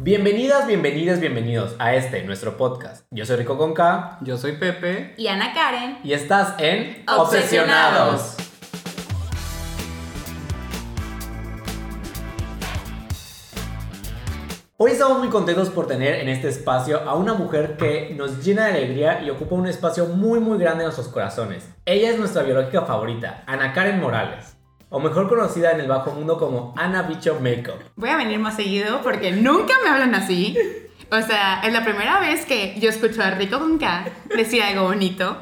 Bienvenidas, bienvenidas, bienvenidos a este, nuestro podcast. Yo soy Rico con K Yo soy Pepe. Y Ana Karen. y estás en Obsesionados. Hoy estamos muy contentos por tener en este espacio a una mujer que nos llena de alegría y ocupa un espacio muy muy grande en nuestros corazones. Ella es nuestra biológica favorita, Ana Karen Morales, o mejor conocida en el bajo mundo como Ana Bicho Makeup. Voy a venir más seguido porque nunca me hablan así. O sea, es la primera vez que yo escucho a Rico con K decir algo bonito.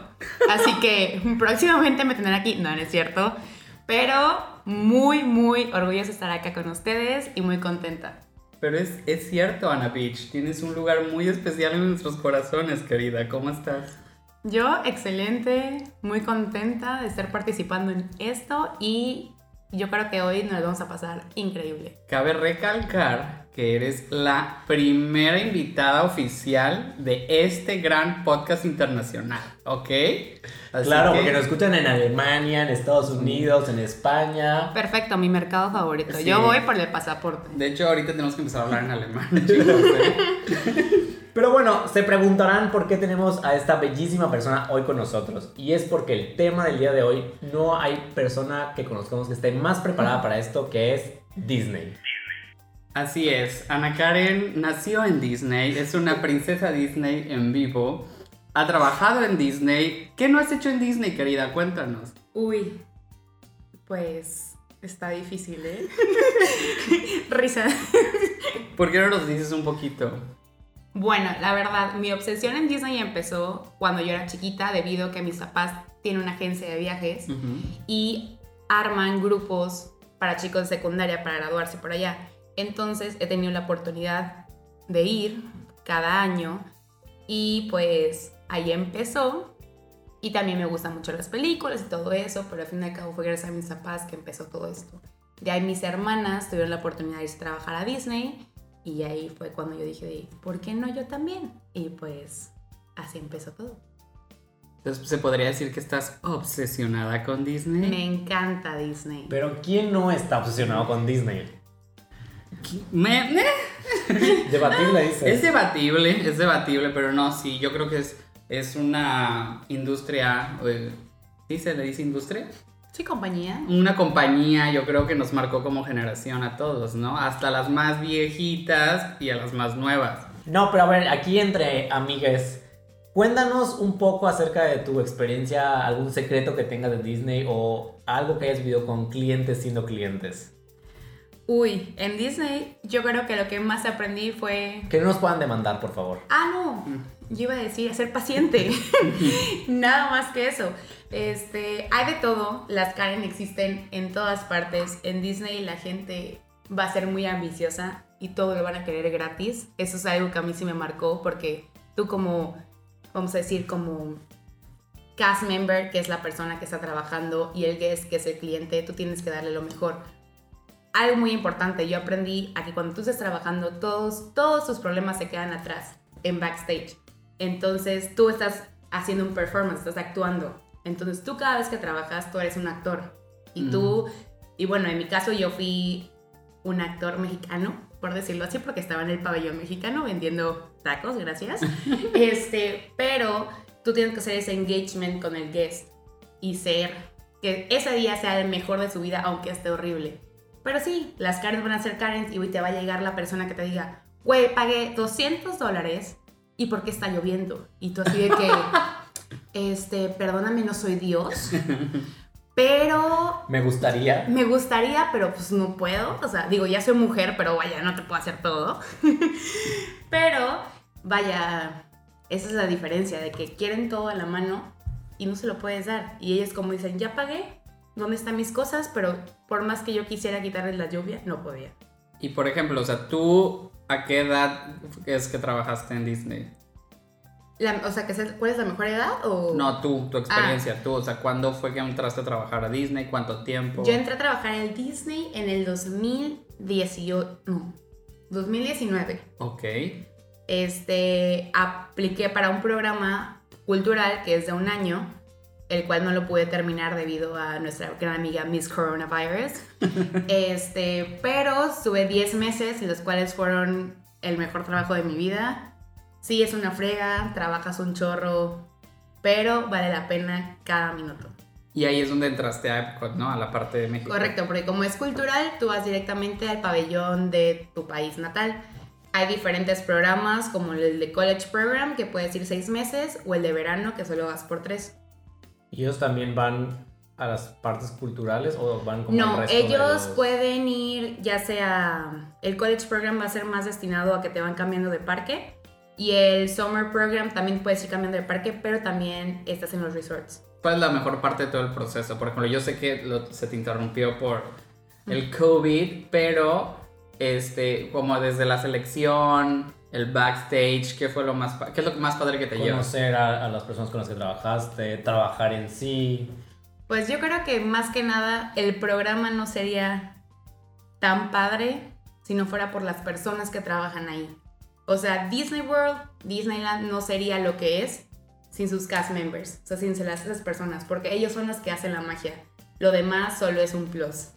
Así que próximamente me tendrán aquí. No, no es cierto. Pero muy, muy orgullosa de estar acá con ustedes y muy contenta. Pero es, es cierto, Ana Beach. Tienes un lugar muy especial en nuestros corazones, querida. ¿Cómo estás? Yo, excelente, muy contenta de estar participando en esto y yo creo que hoy nos vamos a pasar increíble. Cabe recalcar que eres la primera invitada oficial de este gran podcast internacional, ¿ok? Así claro, que- porque nos escuchan en Alemania, en Estados Unidos, en España. Perfecto, mi mercado favorito. Sí. Yo voy por el pasaporte. De hecho, ahorita tenemos que empezar a hablar en alemán, chicos. ¿eh? Pero bueno, se preguntarán por qué tenemos a esta bellísima persona hoy con nosotros. Y es porque el tema del día de hoy no hay persona que conozcamos que esté más preparada para esto que es Disney. Así es, Ana Karen nació en Disney, es una princesa Disney en vivo, ha trabajado en Disney. ¿Qué no has hecho en Disney, querida? Cuéntanos. Uy, pues está difícil, ¿eh? Risa. ¿Por qué no nos dices un poquito? Bueno, la verdad, mi obsesión en Disney empezó cuando yo era chiquita debido a que mis papás tienen una agencia de viajes y arman grupos para chicos de secundaria para graduarse por allá. Entonces he tenido la oportunidad de ir cada año y pues ahí empezó. Y también me gustan mucho las películas y todo eso, pero al fin y al cabo fue gracias a mis papás que empezó todo esto. De ahí mis hermanas tuvieron la oportunidad de irse a trabajar a Disney y ahí fue cuando yo dije, ¿por qué no yo también? Y pues así empezó todo. Entonces, ¿se podría decir que estás obsesionada con Disney? Me encanta Disney. Pero ¿quién no está obsesionado con Disney? Me- me- Debatible dice. Es debatible, es debatible, pero no, sí, yo creo que es, es una industria, eh, ¿sí se le dice industria? Sí, compañía. Una compañía, yo creo que nos marcó como generación a todos, ¿no? Hasta las más viejitas y a las más nuevas. No, pero a ver, aquí entre amigues, cuéntanos un poco acerca de tu experiencia, algún secreto que tengas de Disney o algo que hayas vivido con clientes siendo clientes. Uy, en Disney yo creo que lo que más aprendí fue... Que no nos puedan demandar, por favor. Ah, no, yo iba a decir, ser paciente. Nada más que eso. Este, hay de todo, las Karen existen en todas partes. En Disney la gente va a ser muy ambiciosa y todo lo van a querer gratis. Eso es algo que a mí sí me marcó porque tú como, vamos a decir, como cast member, que es la persona que está trabajando, y el guest, que es el cliente, tú tienes que darle lo mejor. Algo muy importante, yo aprendí a que cuando tú estés trabajando, todos, todos tus problemas se quedan atrás, en backstage. Entonces tú estás haciendo un performance, estás actuando. Entonces tú cada vez que trabajas, tú eres un actor. Y tú, y bueno, en mi caso yo fui un actor mexicano, por decirlo así, porque estaba en el pabellón mexicano vendiendo tacos, gracias. este, pero tú tienes que hacer ese engagement con el guest y ser que ese día sea el mejor de su vida, aunque esté horrible. Pero sí, las Karens van a ser Karens y te va a llegar la persona que te diga, güey, pagué 200 dólares y ¿por qué está lloviendo? Y tú así de que, este, perdóname, no soy Dios, pero Me gustaría. me gustaría, pero pues no puedo. O sea, digo, ya soy mujer, pero vaya, no te puedo hacer todo. pero, vaya, esa es la diferencia, de que quieren todo a la mano y no se lo puedes dar. Y ellos como dicen, ya pagué, ¿dónde están mis cosas? Pero por más que yo quisiera quitarles la lluvia, no podía. Y por ejemplo, o sea, tú, ¿a qué edad es que trabajaste en Disney? La- o sea, ¿cuál es la mejor edad? O... No, tú, tu experiencia, tú, o sea, ¿cuándo fue que entraste a trabajar a Disney? ¿Cuánto tiempo? Yo entré a trabajar en Disney en el 2018, no, 2019. Ok. este, apliqué para un programa cultural que es de un año, el cual no lo pude terminar debido a nuestra gran amiga Miss Coronavirus. este, pero estuve 10 meses, los cuales fueron el mejor trabajo de mi vida. Sí, es una frega, trabajas un chorro, pero vale la pena cada minuto. Y ahí es donde entraste a Epcot, ¿no? A la parte de México. Correcto, porque como es cultural, tú vas directamente al pabellón de tu país natal. Hay diferentes programas, como el de College Program, que puedes ir seis meses, o el de verano, que solo vas por tres. ¿Y ellos también van a las partes culturales o van como No, resto de ellos los- pueden ir, ya sea, el College Program va a ser más destinado a que te van cambiando de parque, y el Summer Program también puedes ir cambiando de parque, pero también estás en los resorts. ¿Cuál es la mejor parte de todo el proceso? Por ejemplo, yo sé que lo- se te interrumpió por el COVID, pero este, como desde la selección, el backstage, ¿qué fue lo más, qué es lo más padre que te llevas? conocer a, a las personas con las que trabajaste, trabajar en sí. Pues yo creo que más que nada el programa no sería tan padre si no fuera por las personas que trabajan ahí. O sea, Disney World, Disneyland no sería lo que es sin sus cast members, o sea, sin las- esas personas, porque ellos son los que hacen la magia. Lo demás solo es un plus.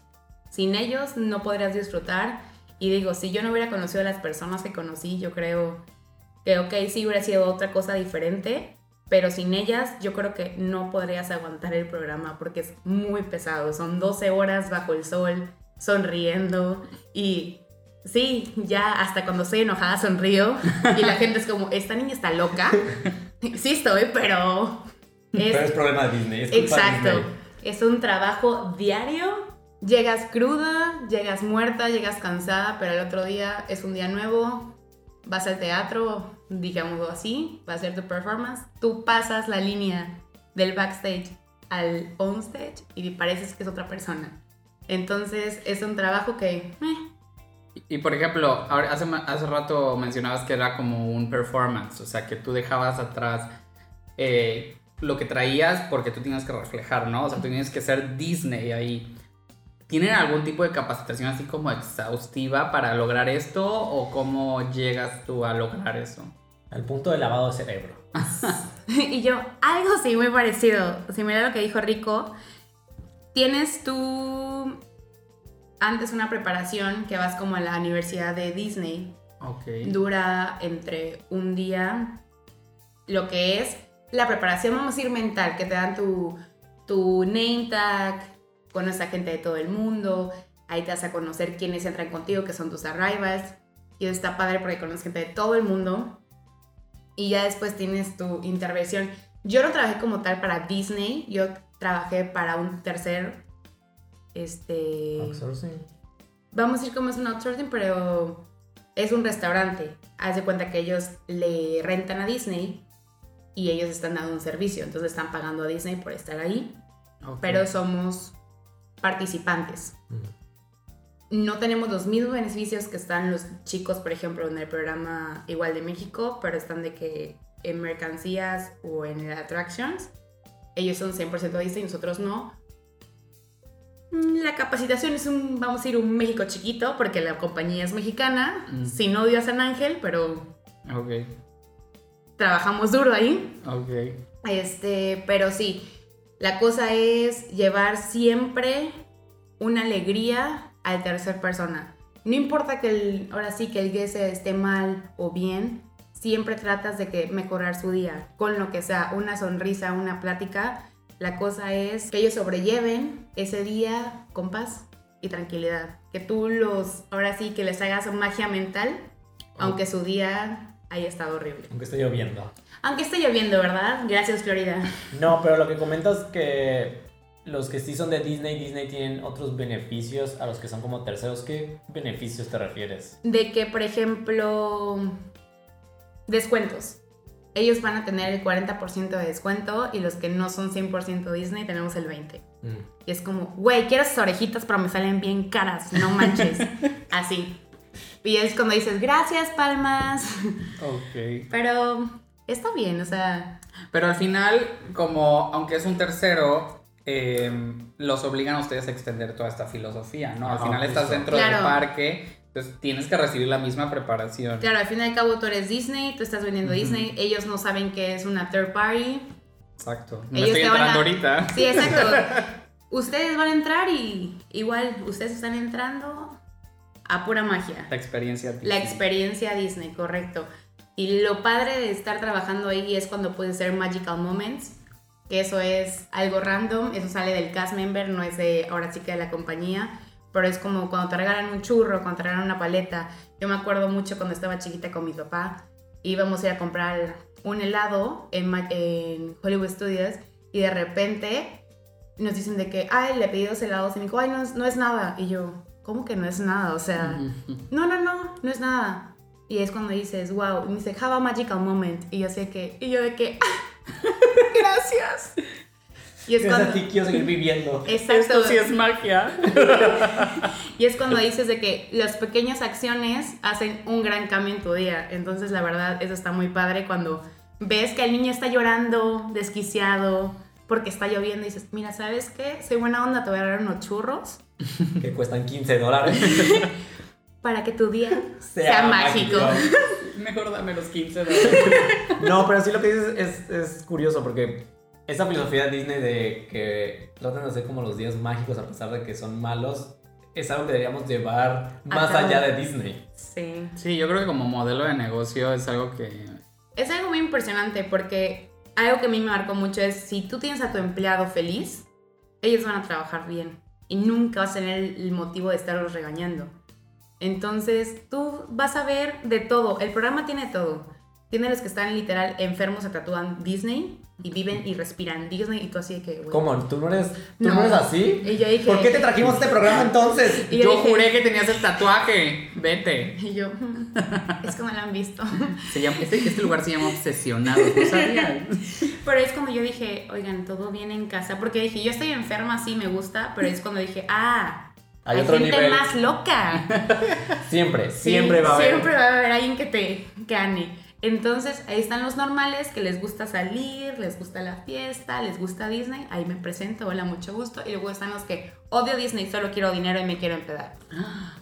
Sin ellos no podrías disfrutar. Y digo, si yo no hubiera conocido a las personas que conocí, yo creo que, ok, sí hubiera sido otra cosa diferente, pero sin ellas yo creo que no podrías aguantar el programa porque es muy pesado. Son 12 horas bajo el sol, sonriendo y sí, ya hasta cuando estoy enojada sonrío y la gente es como, esta niña está loca. sí estoy, pero... es- Pero es problema de Disney. es culpa Exacto. Disney. Es un trabajo diario. Llegas cruda, llegas muerta, llegas cansada, pero el otro día es un día nuevo. Vas al teatro, digámoslo así, vas a hacer tu performance. Tú pasas la línea del backstage al onstage y pareces que es otra persona. Entonces es un trabajo que... eh, Y, y, por ejemplo, hace, hace rato mencionabas que era como un performance, o sea, que tú dejabas atrás eh, lo que traías porque tú tienes que reflejar, ¿no? O sea, tú tienes que ser Disney ahí. ¿Tienen algún tipo de capacitación así como exhaustiva para lograr esto o cómo llegas tú a lograr eso? Al punto de lavado de cerebro. y yo, algo sí, muy parecido. Similar a lo que dijo Rico. Tienes tú antes una preparación que vas como a la universidad de Disney. Ok. Dura entre un día lo que es la preparación, vamos a decir mental, que te dan tu, tu name tag, conoces a gente de todo el mundo, ahí te vas a conocer quiénes entran contigo, que son tus arrivals. Y eso está padre porque conoces gente de todo el mundo. Y ya después tienes tu intervención. Yo no trabajé como tal para Disney, yo trabajé para un tercer, este... Outsourcing. Vamos a decir cómo es un outsourcing, pero es un restaurante. Haz de cuenta que ellos le rentan a Disney y ellos están dando un servicio, entonces están pagando a Disney por estar ahí, pero somos participantes. Mm. No tenemos los mismos beneficios que están los chicos, por ejemplo, en el programa igual de México, pero están de que en mercancías o en el attractions, ellos son 100% Disney, nosotros no. Mm, La capacitación es un, vamos a ir un México chiquito, porque la compañía es mexicana, Mm. sin odio a San Ángel, pero Ok, trabajamos duro ahí. ok. Este, pero sí, la cosa es llevar siempre una alegría al tercer persona. No importa que el, ahora sí que el guest esté mal o bien, siempre tratas de que mejorar su día con lo que sea, una sonrisa, una plática. La cosa es que ellos sobrelleven ese día con paz y tranquilidad. Que tú los, ahora sí que les hagas magia mental, aunque su día haya estado horrible. Aunque esté lloviendo. Aunque esté lloviendo, ¿verdad? Gracias, Florida. No, pero lo que comentas que los que sí son de Disney, Disney tienen otros beneficios a los que son como terceros. ¿Qué beneficios te refieres? De que, por ejemplo, descuentos. Ellos van a tener el 40% de descuento y los que no son 100% Disney tenemos el 20%. Mm. Y es como, güey, quiero esas orejitas, pero me salen bien caras, no manches. Así. Y es cuando dices, gracias, palmas. Ok. Pero está bien, o sea, Pero al final, como aunque es un tercero, eh, los obligan a ustedes a extender toda esta filosofía, ¿no? Al final estás dentro del Claro. parque, entonces tienes que recibir la misma preparación. claro, al fin y al cabo tú eres Disney, tú estás vendiendo. Disney, ellos no saben que es una third party. Exacto. Me Ellos estoy te van entrando a- ahorita. Sí, exacto. ustedes van a entrar y igual ustedes están entrando a pura magia. La experiencia. La Disney. experiencia Disney, correcto. Y lo padre de estar trabajando ahí es cuando puedes ser magical moments, que eso es algo random, eso sale del cast member, no es de ahora sí que de la compañía, pero es como cuando te regalan un churro, cuando te regalan una paleta. Yo me acuerdo mucho cuando estaba chiquita con mi papá, íbamos a ir a comprar un helado en, Hollywood Studios y de repente nos dicen de que, ay, le pedí dos helados y me dijo, ay, no, no es nada. Y yo, ¿cómo que no es nada? O sea, no, no, no, no es nada. Y es cuando dices, wow, y me dice, have a magical moment. Y yo sé que, y yo de que, gracias. Y es Es cuando, así, quiero seguir viviendo. exacto, Esto sí es magia. y es cuando dices de que las pequeñas acciones hacen un gran cambio en tu día. Entonces, la verdad, eso está muy padre cuando ves que el niño está llorando, desquiciado, porque está lloviendo y dices, mira, ¿sabes qué? Soy buena onda, te voy a dar unos churros Que cuestan 15 dólares. para que tu día sea, Sea mágico. mágico. Mejor dame los 15 dólares. No, pero sí lo que dices es, es curioso porque esa filosofía de Disney de que tratan de hacer como los días mágicos a pesar de que son malos es algo que deberíamos llevar más allá de Disney. Sí. Sí, yo creo que como modelo de negocio es algo que. Es algo muy impresionante porque algo que a mí me marcó mucho es si tú tienes a tu empleado feliz, ellos van a trabajar bien y nunca vas a tener el motivo de estarlos regañando. Entonces tú vas a ver de todo. El programa tiene todo. Tiene los que están literal enfermos, se tatúan Disney y viven y respiran Disney y tú así de que... ¿Cómo? ¿Tú no eres, tú no. No. eres así? Y yo dije... ¿Por qué te trajimos este programa entonces? Y Yo, yo dije- juré que tenías el tatuaje. Vete. Y yo, "Mm, es no lo han visto. Se llama, este, este lugar se llama Obsesionados. ¿No sabías? Pero es cuando yo dije, oigan, todo bien en casa. Porque dije, yo estoy enferma, sí, me gusta. Pero es cuando dije, ah, Hay hay, otro gente nivel. más loca. Siempre, Sí, siempre va a haber. Siempre va a haber alguien que te gane. Entonces, ahí están los normales que les gusta salir, les gusta la fiesta, les gusta Disney. Ahí me presento, hola, mucho gusto. Y luego están los que odio Disney, solo quiero dinero y me quiero empedar.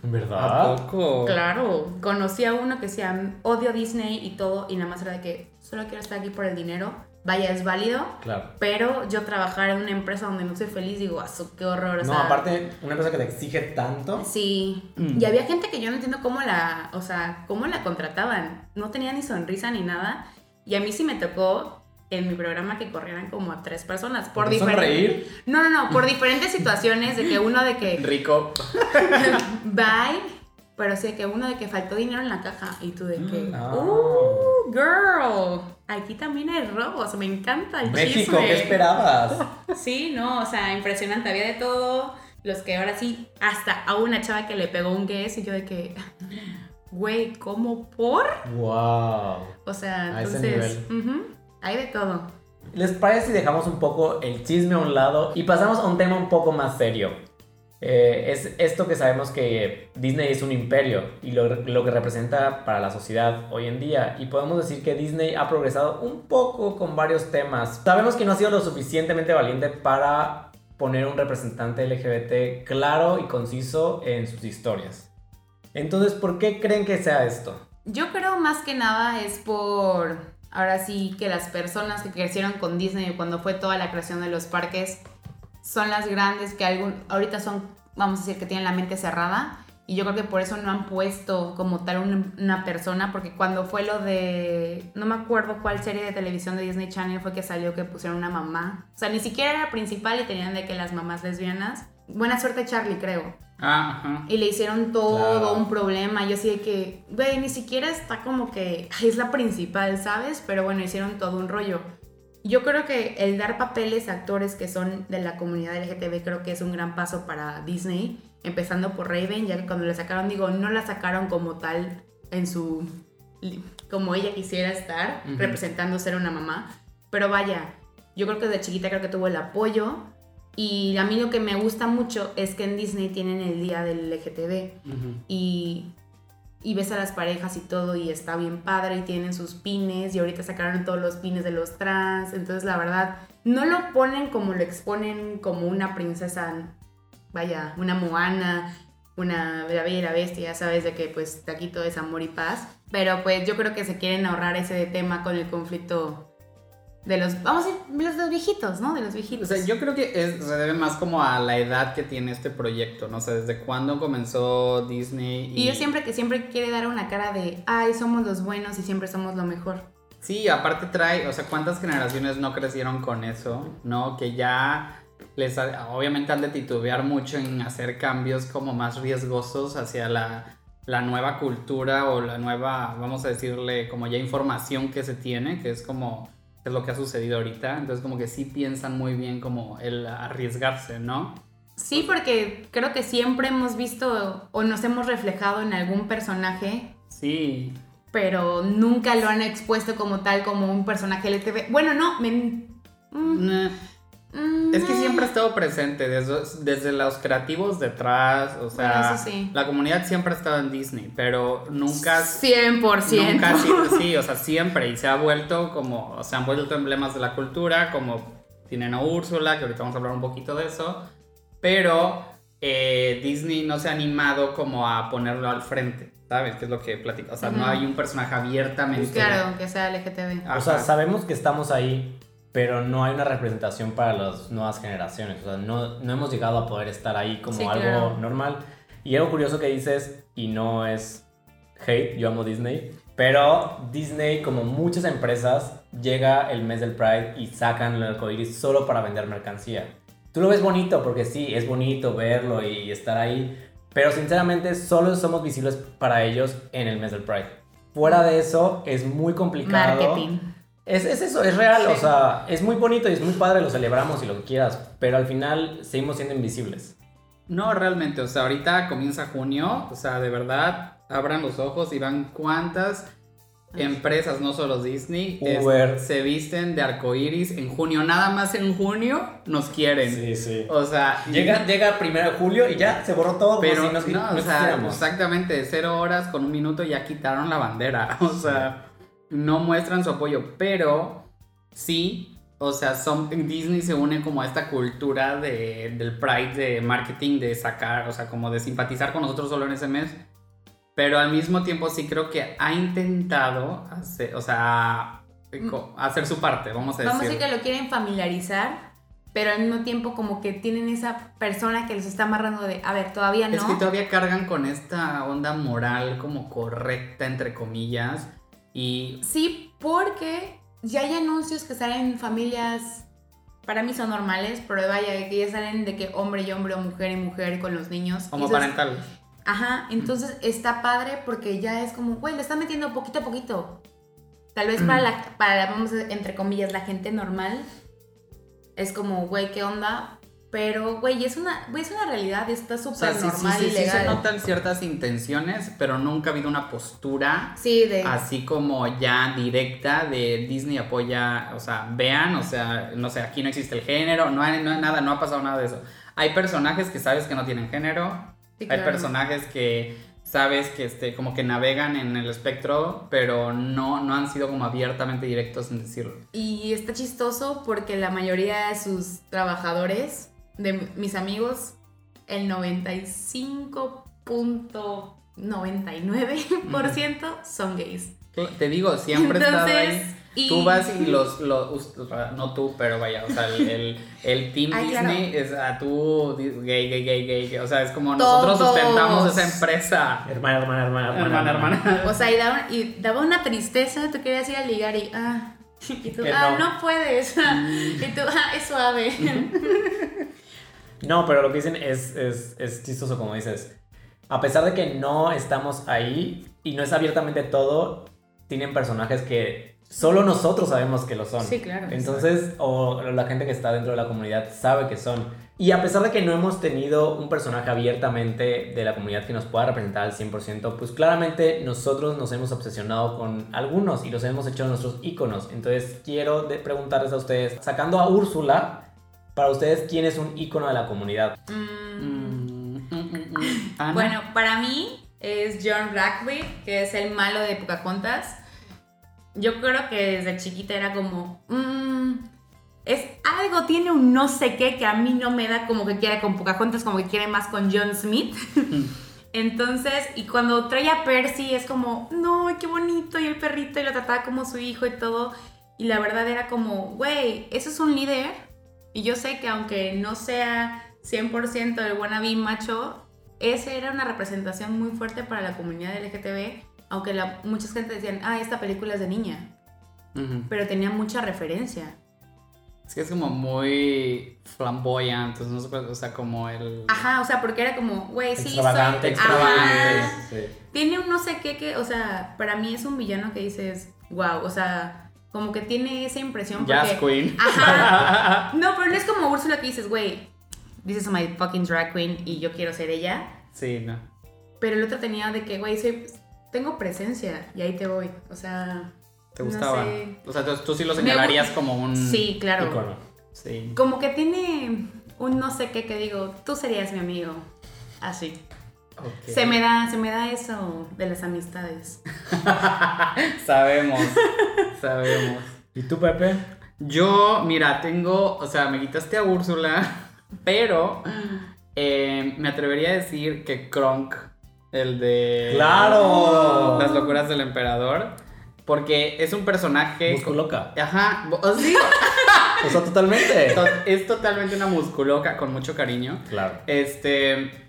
¿En ¿Verdad? ¿A poco? Claro, conocí a uno que decía odio Disney y todo, y nada más era de que solo quiero estar aquí por el dinero. Vaya, es válido, Claro. pero yo trabajar en una empresa donde no soy feliz, digo, "Ah, qué horror. O No, sea, aparte, una empresa que te exige tanto. Sí, Mm. y había gente que yo no entiendo cómo la, o sea, cómo la contrataban. No tenía ni sonrisa ni nada. Y a mí sí me tocó en mi programa que corrieran como a tres personas por ¿Por qué diferentes. sonreír? No, no, no, por diferentes situaciones de que uno de que Rico. bye, pero sí que uno de que faltó dinero en la caja y tú de que, Ah. uh, girl, aquí también hay robos, me encanta el México, chisme. ¿qué esperabas? Sí, no, o sea, impresionante, había de todo. Los que ahora sí, hasta a una chava que le pegó un guess y yo de que, güey, ¿cómo por? Wow. O sea, A ese entonces, hay de todo. ¿Les parece si dejamos un poco el chisme a un lado y pasamos a un tema un poco más serio? Eh, es esto que sabemos que Disney es un imperio y lo, lo que representa para la sociedad hoy en día. Y podemos decir que Disney ha progresado un poco con varios temas. Sabemos que no ha sido lo suficientemente valiente para poner un representante LGBT claro y conciso en sus historias. Entonces, ¿por qué creen que sea esto? Yo creo más que nada es por, ahora sí, que las personas que crecieron con Disney cuando fue toda la creación de los parques son las grandes que algún, ahorita son, vamos a decir, que tienen la mente cerrada. Y yo creo que por eso no han puesto como tal una, una persona, porque cuando fue lo de, no me acuerdo cuál serie de televisión de Disney Channel fue que salió que pusieron una mamá. O sea, ni siquiera era principal y tenían de que las mamás lesbianas. Buena suerte Charlie, creo. Ah, ajá. Y le hicieron todo Claro. un problema. Yo así de que, güey, ni siquiera está como que es la principal, ¿sabes? Pero bueno, hicieron todo un rollo. Yo creo que el dar papeles a actores que son de la comunidad LGTB creo que es un gran paso para Disney, empezando por Raven, ya que cuando la sacaron, digo, no la sacaron como tal en su como ella quisiera estar, representando ser una mamá, pero vaya, yo creo que desde chiquita creo que tuvo el apoyo y a mí lo que me gusta mucho es que en Disney tienen el día del LGTB y, y ves a las parejas y todo y está bien padre y tienen sus pines y ahorita sacaron todos los pines de los trans, entonces la verdad no lo ponen como lo exponen como una princesa, vaya, una Moana, una La Bella y la Bestia, ya sabes de que pues aquí todo es amor y paz, pero pues yo creo que se quieren ahorrar ese tema con el conflicto de los, vamos a decir, los, los viejitos, ¿no? De los viejitos. O sea, yo creo que es- se debe más como a la edad que tiene este proyecto, no sé, desde cuándo comenzó Disney. y yo siempre que siempre quiere dar una cara de, ay, somos los buenos y siempre somos lo mejor. Sí, aparte trae, o sea, ¿cuántas generaciones no crecieron con eso? ¿No? Que ya les, obviamente han de titubear mucho en hacer cambios como más riesgosos hacia la, la nueva cultura o la nueva, vamos a decirle, como ya información que se tiene, que es como, es lo que ha sucedido ahorita. Entonces como que sí piensan muy bien como el arriesgarse, ¿no? Sí, porque creo que siempre hemos visto o nos hemos reflejado en algún personaje, Sí. pero nunca lo han expuesto como tal, como un personaje LTV. Bueno, no, me... mm, Nah. Es que siempre ha estado presente, desde, desde los creativos detrás, o sea, Bueno, eso sí. la comunidad siempre ha estado en Disney, pero nunca... 100%. Nunca ha sido sí, o sea, siempre, y se ha vuelto como, o sea, han vuelto emblemas de la cultura, como tienen a Úrsula, que ahorita vamos a hablar un poquito de eso, pero eh, Disney no se ha animado como a ponerlo al frente, ¿sabes? Que es lo que platica, o sea, no hay un personaje abiertamente... Claro, que sea LGTB. Ajá. O sea, sabemos que estamos ahí, pero no hay una representación para las nuevas generaciones. O sea, no, no hemos llegado a poder estar ahí como Sí, algo claro. normal. Y algo curioso que dices, y no es hate, yo amo Disney, pero Disney, como muchas empresas, llega el mes del Pride y sacan el arcoiris solo para vender mercancía. Tú lo ves bonito porque sí, es bonito verlo y estar ahí, pero sinceramente solo somos visibles para ellos en el mes del Pride. Fuera de eso, es muy complicado. Marketing. Es, es eso, es real, Sí. o sea, es muy bonito y es muy padre, lo celebramos y lo que quieras, pero al final seguimos siendo invisibles. No, realmente, o sea, ahorita comienza junio, o sea, de verdad, abran los ojos y van cuántas empresas, no solo Disney, es- Uber. se visten de arcoiris en junio, nada más en junio nos quieren. sí. O sea, Llega, llega primero de julio y ya se borró todo, pero como si nos, no, no o sea, exactamente, cero horas con un minuto ya quitaron la bandera, o sea, no muestran su apoyo, pero sí, o sea, son, Disney se une como a esta cultura de, del pride de marketing, de sacar, o sea, como de simpatizar con nosotros solo en ese mes, pero al mismo tiempo sí creo que ha intentado hacer, o sea, co- hacer su parte, vamos a decir. Vamos a decir que lo quieren familiarizar, pero al mismo tiempo como que tienen esa persona que los está amarrando de, a ver, todavía no. Es que todavía cargan con esta onda moral como correcta, entre comillas, y Sí, porque ya hay anuncios que salen en familias, para mí son normales, pero vaya, que ya salen de que hombre y hombre o mujer y mujer con los niños. Como parentales. Ajá, entonces está padre porque ya es como, güey, le están metiendo poquito a poquito. Tal vez para la, para vamos a, entre comillas, la gente normal, es como, güey, ¿qué onda? Pero, güey, es una, güey, es una realidad, está O sea, súper sí, normal sí, y sí se legal. notan ciertas intenciones, pero nunca ha habido una postura de... así como ya directa de Disney apoya, o sea, vean, o sea, no sé, aquí no existe el género, no hay, no hay nada, no ha pasado nada de eso. Hay personajes que sabes que no tienen género, hay claro. personajes que sabes que este, como que navegan en el espectro, pero no, no han sido como abiertamente directos en decirlo. Y está chistoso porque la mayoría de sus trabajadores, de mis amigos, el 95.99% son gays. Te digo, siempre estado ahí. Entonces, y- Tú vas y los, los- no tú, pero vaya, o sea, el, el, el team Ay, claro. Disney es a tú, gay, gay, gay, gay, gay, o sea, es como Todos. nosotros sustentamos esa empresa. Hermana, hermana, hermana, Hermana, hermana. O sea, y daba, y daba una tristeza, tú querías ir a ligar y, ah, y tú, ah, no. no, puedes. y tú, ah, es suave. No, pero lo que dicen es, es, es chistoso, como dices. A pesar de que no estamos ahí y no es abiertamente todo, tienen personajes que solo nosotros sabemos que lo son. Sí, claro. Entonces, o la gente que está dentro de la comunidad sabe que son. Y a pesar de que no hemos tenido un personaje abiertamente de la comunidad que nos pueda representar al 100%, pues claramente nosotros nos hemos obsesionado con algunos y los hemos hecho nuestros íconos. Entonces, quiero preguntarles a ustedes, sacando a Úrsula, para ustedes, ¿quién es un ícono de la comunidad? Mm, Mm, mm, mm, mm. Bueno, para mí es John Rugby, que es el malo de Pocahontas. Yo creo que desde chiquita era como, mm, es algo, tiene un no sé qué que a mí no me da como que quiera con Pocahontas, como que quiere más con John Smith. Entonces, y cuando trae a Percy es como, no, qué bonito, y el perrito, y lo trataba como su hijo y todo. Y la verdad era como, güey, eso es un líder. Y yo sé que aunque no sea 100% el wannabe macho, esa era una representación muy fuerte para la comunidad LGTB. Aunque la, muchas gente decían, ah, esta película es de niña. Ujú. Pero tenía mucha referencia. Es que es como muy flamboyante, no sé, o sea, como el... Ajá, o sea, porque era como, güey, sí, extravagante, soy... extravagante. Sí. Tiene un no sé qué que, o sea, para mí es un villano que dices, wow, o sea, como que tiene esa impresión Jazz porque... Queen. Ajá. No, pero no es como Úrsula que dices, güey, this is my fucking drag queen y yo quiero ser ella. Sí, no. Pero el otro tenía de que, güey, soy, tengo presencia y ahí te voy. O sea, ¿Te No gustaba? sé. O sea, tú, tú sí lo señalarías como un... sí, claro. Icono. Sí. Como que tiene un no sé qué que digo, tú serías mi amigo. Así. Se me da, se me da eso de las amistades. Sabemos, sabemos. ¿Y tú, Pepe? Yo, mira, tengo, o sea, me quitaste a Úrsula, pero eh, me atrevería a decir que Kronk, el de... ¡Claro! Las locuras del emperador, porque es un personaje... Musculoca. Ajá, o- sí, O sea, totalmente. to- es totalmente una musculoca con mucho cariño. Claro. Este,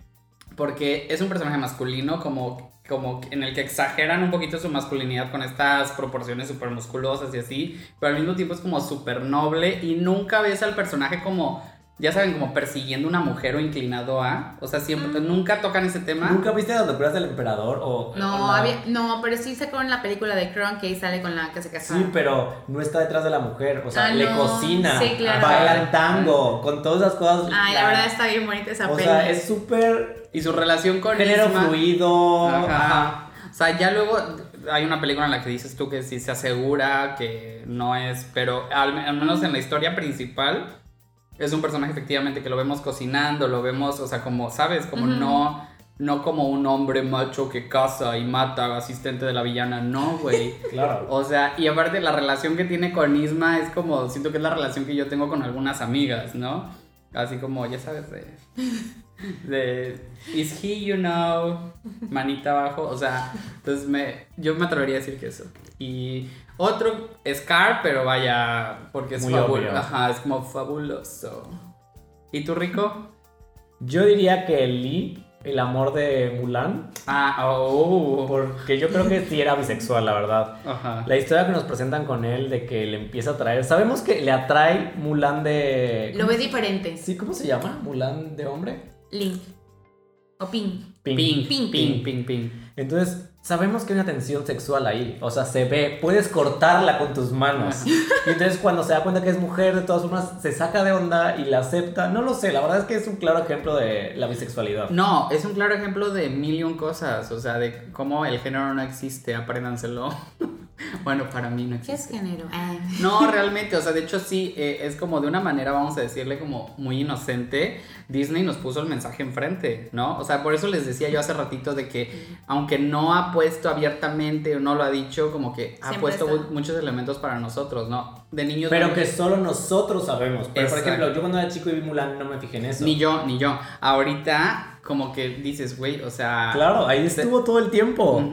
porque es un personaje masculino como, como en el que exageran un poquito su masculinidad con estas proporciones súper musculosas y así, pero al mismo tiempo es como súper noble y nunca ves al personaje como, ya saben, como persiguiendo una mujer o inclinado a, o sea, siempre, nunca tocan ese tema. ¿Nunca viste las locuras del emperador? O, No, o la- había, no, pero sí sacó en la película de Kron que ahí sale con la que se casó. Sí, pero no está detrás de la mujer. O sea, Ah, le no. cocina, Sí, claro. bailan tango, con todas esas cosas. Ay, la verdad está bien bonita esa O peli. sea, es súper Y su relación con género Isma- fluido. Ajá. Ajá. O sea, ya luego hay una película en la que dices tú que sí se asegura que no es, pero al, al menos en la historia principal es un personaje efectivamente que lo vemos cocinando, lo vemos, o sea, como, ¿sabes? Como Ujú. no, no como un hombre macho que caza y mata asistente de la villana, no, güey. Claro. O sea, y aparte la relación que tiene con Isma es como, siento que es la relación que yo tengo con algunas amigas, ¿no? Así como, ya sabes, de... De... Is he, you know, manita abajo, o sea, entonces me, yo me atrevería a decir que eso. Y otro, Scar, pero vaya, porque es Muy fabuloso. obvio. Ajá, es como fabuloso. ¿Y tú, Rico? Yo diría que Lee, el amor de Mulan, Ah, oh. porque yo creo que sí era bisexual, la verdad. Ajá. La historia que nos presentan con él de que le empieza a traer. Sabemos que le atrae Mulan de. Lo ve diferente. Sí, ¿cómo se llama? Mulan de hombre. Link. O. Ping, Ping, ping, ping. ping, ping. Entonces, sabemos que hay una tensión sexual ahí. O sea, se ve, puedes cortarla con tus manos. Y entonces, cuando se da cuenta que es mujer, de todas formas, se saca de onda y la acepta. No lo sé, la verdad es que es un claro ejemplo de la bisexualidad. No, es un claro ejemplo de mil y un cosas, o sea, de cómo el género no existe, apréndanselo. bueno, para mí no ¿Qué es existe. género? Ah. No, realmente, o sea, de hecho sí, eh, es como de una manera, vamos a decirle, como muy inocente, Disney nos puso el mensaje enfrente, ¿no? O sea, por eso les decía yo hace ratito de que, aunque no ha puesto abiertamente o no lo ha dicho, como que ha Siempre puesto está. muchos elementos para nosotros, ¿no? De niños... Pero que solo nosotros sabemos. Pero, por ejemplo, yo cuando era chico y vi Mulan no me fijé en eso. Ni yo, ni yo. Ahorita, como que dices, güey, o sea... Claro, ahí estuvo todo el tiempo.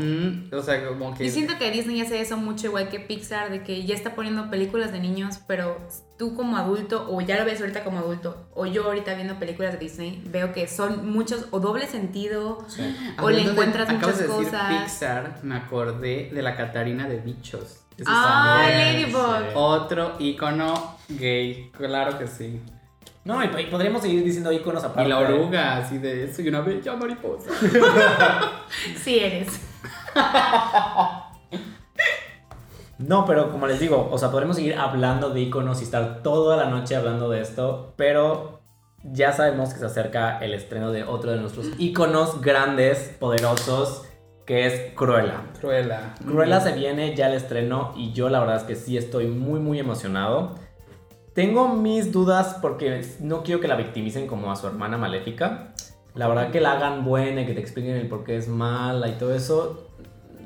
O sea, como que... Yo siento que Disney hace eso mucho igual que Pixar, de que ya está poniendo películas de niños, pero tú como adulto, o ya lo ves ahorita como adulto, o yo ahorita viendo películas de Disney, veo que son muchos, o doble sentido, Sí. o le de- encuentras acabas muchas de decir cosas. Pixar, me acordé de la Catarina de Bichos. Ah. Ladybug. Otro icono gay, claro que sí. No, y, y podríamos seguir diciendo iconos aparte. Y la oruga, así de soy una bella mariposa. Sí eres. No, pero como les digo, o sea, podremos seguir hablando de iconos y estar toda la noche hablando de esto, pero ya sabemos que se acerca el estreno de otro de nuestros iconos grandes, poderosos, que es Cruella. Cruela. Cruella se viene ya el estreno y yo la verdad es que sí estoy muy muy emocionado. Tengo mis dudas porque no quiero que la victimicen como a su hermana maléfica. La verdad que la hagan buena y que te expliquen el por qué es mala y todo eso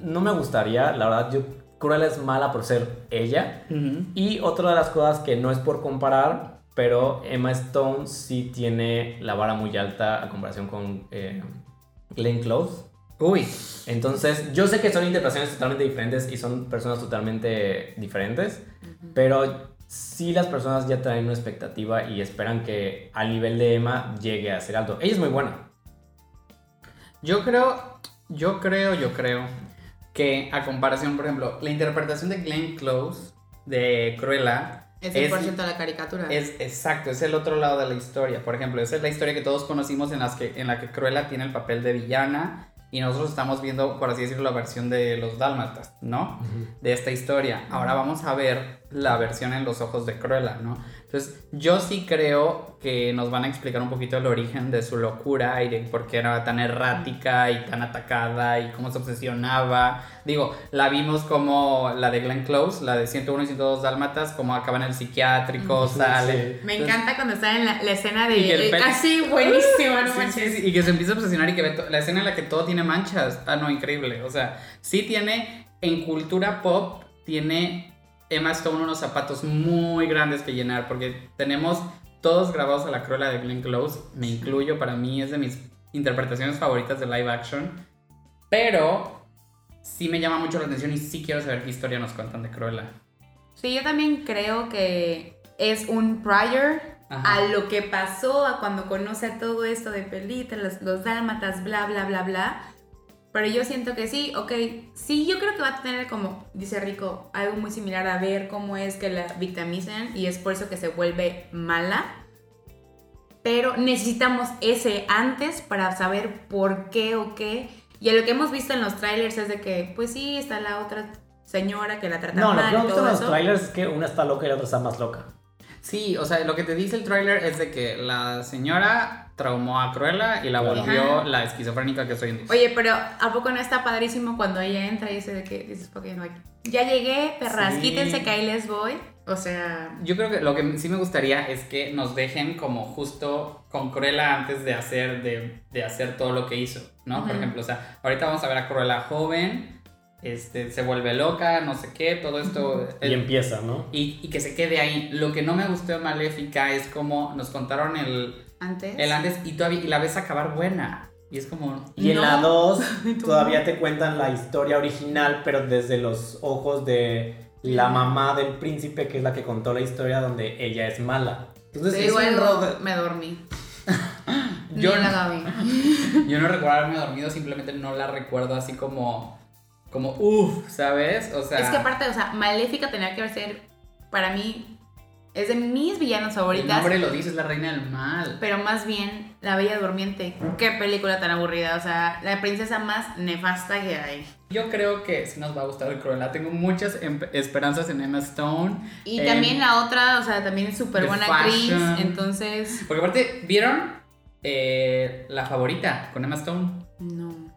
no me gustaría. La verdad yo Cruella es mala por ser ella. Y otra de las cosas que no es por comparar, pero Emma Stone sí tiene la vara muy alta a comparación con eh, Glenn Close. Uy, Entonces, yo sé que son interpretaciones totalmente diferentes y son personas totalmente diferentes, Pero sí las personas ya traen una expectativa y esperan que al nivel de Emma llegue a ser alto. Ella es muy buena. Yo creo, yo creo, yo creo que a comparación, por ejemplo, la interpretación de Glenn Close de Cruella Es 100% la caricatura. es exacto, es el otro lado de la historia. Por ejemplo, esa es la historia que todos conocimos en, las que, en la que Cruella tiene el papel de villana y nosotros estamos viendo, por así decirlo, la versión de los dálmatas, ¿no? De esta historia. Ahora vamos a ver la versión en los ojos de Cruella, ¿no? Entonces, yo sí creo que nos van a explicar un poquito el origen de su locura y de por qué era tan errática y tan atacada y cómo se obsesionaba. Digo, la vimos como la de Glenn Close, la de 101 y 102 dálmatas, como acaba en el psiquiátrico, Sí, sale. Me Entonces, encanta cuando está en la, la escena Y que el de... pelo- Así, buenísima, no Sí, manches. sí, sí, y que se empieza a obsesionar y que ve la escena en la que todo tiene manchas. Ah, no, increíble. O sea, sí tiene, en cultura pop, tiene Emma Stone unos zapatos muy grandes que llenar, porque tenemos todos grabados a la cruela de Glenn Close, me incluyo, para mí es de mis interpretaciones favoritas de live action, pero sí me llama mucho la atención y sí quiero saber qué historia nos cuentan de Cruella. Sí, yo también creo que es un prior Ajá. a lo que pasó, a cuando conoce a todo esto de Pelita, los, los dálmatas, bla, bla, bla, bla. Pero yo siento que sí, ok, sí, yo creo que va a tener como, dice Rico, algo muy similar a ver cómo es que la victimizan y es por eso que se vuelve mala. Pero necesitamos ese antes para saber por qué o qué. Y a lo que hemos visto en los trailers es de que, pues sí, está la otra señora que la trata No, lo mal que y hemos visto en los trailers es que una está loca y la otra está más loca. Sí, o sea, lo que te dice el tráiler es de que la señora traumó a Cruella y la volvió Ajá. la esquizofrénica que soy en día. Oye, pero ¿a poco no está padrísimo cuando ella entra y dice de que dices, porque no hay? Ya llegué, perras, Sí. quítense que ahí les voy. O sea, Yo creo que lo que sí me gustaría es que nos dejen como justo con Cruella antes de hacer, de, de hacer todo lo que hizo, ¿no? Por ejemplo, o sea, ahorita vamos a ver a Cruella joven, este, se vuelve loca, no sé qué, todo esto... Y el- empieza, ¿no? y, y que se quede ahí. Lo que no me gustó de Maléfica es como nos contaron el, antes. el antes y, todavía, y la ves acabar buena. Y es como... Y en No. la 2 Tú todavía no. te cuentan la historia original, pero desde los ojos de la mamá del príncipe, que es la que contó la historia donde ella es mala. Entonces Te digo algo, me dormí. Yo Ni la no- Gaby. Yo no recuerdo haberme dormido, simplemente no la recuerdo así como, como, uff, ¿sabes? O sea, Es que aparte, o sea, Maléfica tenía que ser, para mí, es de mis villanos el favoritas. nombre lo dice, es la reina del mal. Pero más bien, La Bella Durmiente. Qué película tan aburrida. O sea, la princesa más nefasta que hay. Yo creo que sí nos va a gustar el Cruella. Tengo muchas em- esperanzas en Emma Stone. Y en- también la otra, o sea, también es súper buena actriz. Entonces, Porque aparte, ¿vieron eh, La Favorita con Emma Stone? no.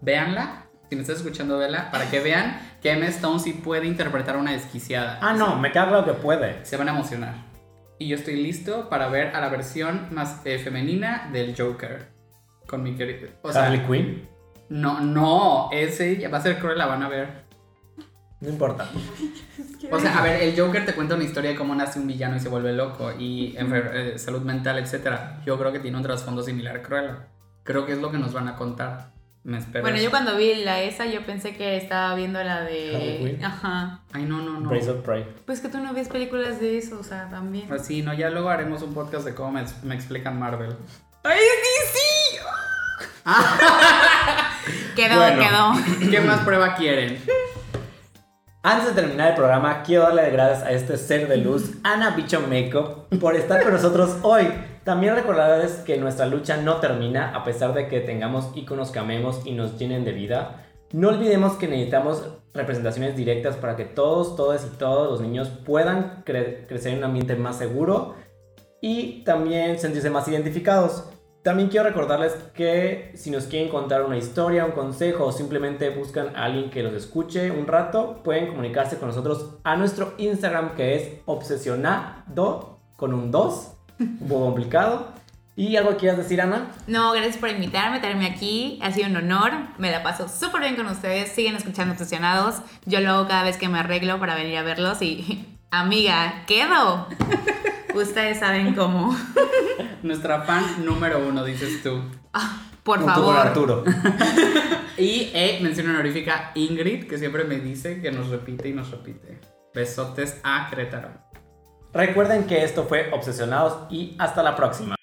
Véanla. Si me estás escuchando, vela. Para que vean que Emma Stone sí puede interpretar una desquiciada. Ah, no, me queda claro que puede. Se van a emocionar. Y yo estoy listo para ver a la versión más eh, femenina del Joker. Con mi querido. O sea, Harley Quinn, no, no, ese va a ser cruel, la van a ver. no importa. O sea, a ver, el Joker te cuenta una historia de cómo nace un villano y se vuelve loco y eh, salud mental, etc. Yo creo que tiene un trasfondo similar a Cruella. Creo que es lo que nos van a contar. Me espero. Bueno, yo cuando vi la esa, yo pensé que estaba viendo la Harley de. Quinn. Ajá. Ay, no, no, no. Brace of Prey. Pues que tú no ves películas de eso, o sea, también. Pues sí, no, ya luego haremos un podcast de cómo me, me explican Marvel. ¡Ay, sí, sí! quedó, Bueno. quedó. ¿Qué más prueba quieren? Antes de terminar el programa, quiero darle las gracias a este ser de luz, Ana Bicho Makeup, por estar con nosotros hoy. También recordarles que nuestra lucha no termina a pesar de que tengamos íconos que amemos y nos llenen de vida. No olvidemos que necesitamos representaciones directas para que todos, todas y todos los niños puedan cre- crecer en un ambiente más seguro y también sentirse más identificados. También quiero recordarles que si nos quieren contar una historia, un consejo o simplemente buscan a alguien que los escuche un rato, pueden comunicarse con nosotros a nuestro Instagram que es obsesionado con un 2, un poco complicado. ¿Y algo quieras decir, Ana? No, gracias por invitarme, tenerme aquí. Ha sido un honor. Me la paso súper bien con ustedes. Siguen escuchando Obsesionados. Yo lo hago cada vez que me arreglo para venir a verlos y, amiga, quedo. Ustedes saben cómo. Nuestra fan número uno, dices tú. Ah, por favor. Arturo. Y eh, mención honorífica Ingrid, que siempre me dice que nos repite y nos repite. Besotes a Querétaro. Recuerden que esto fue Obsesionados y hasta la próxima.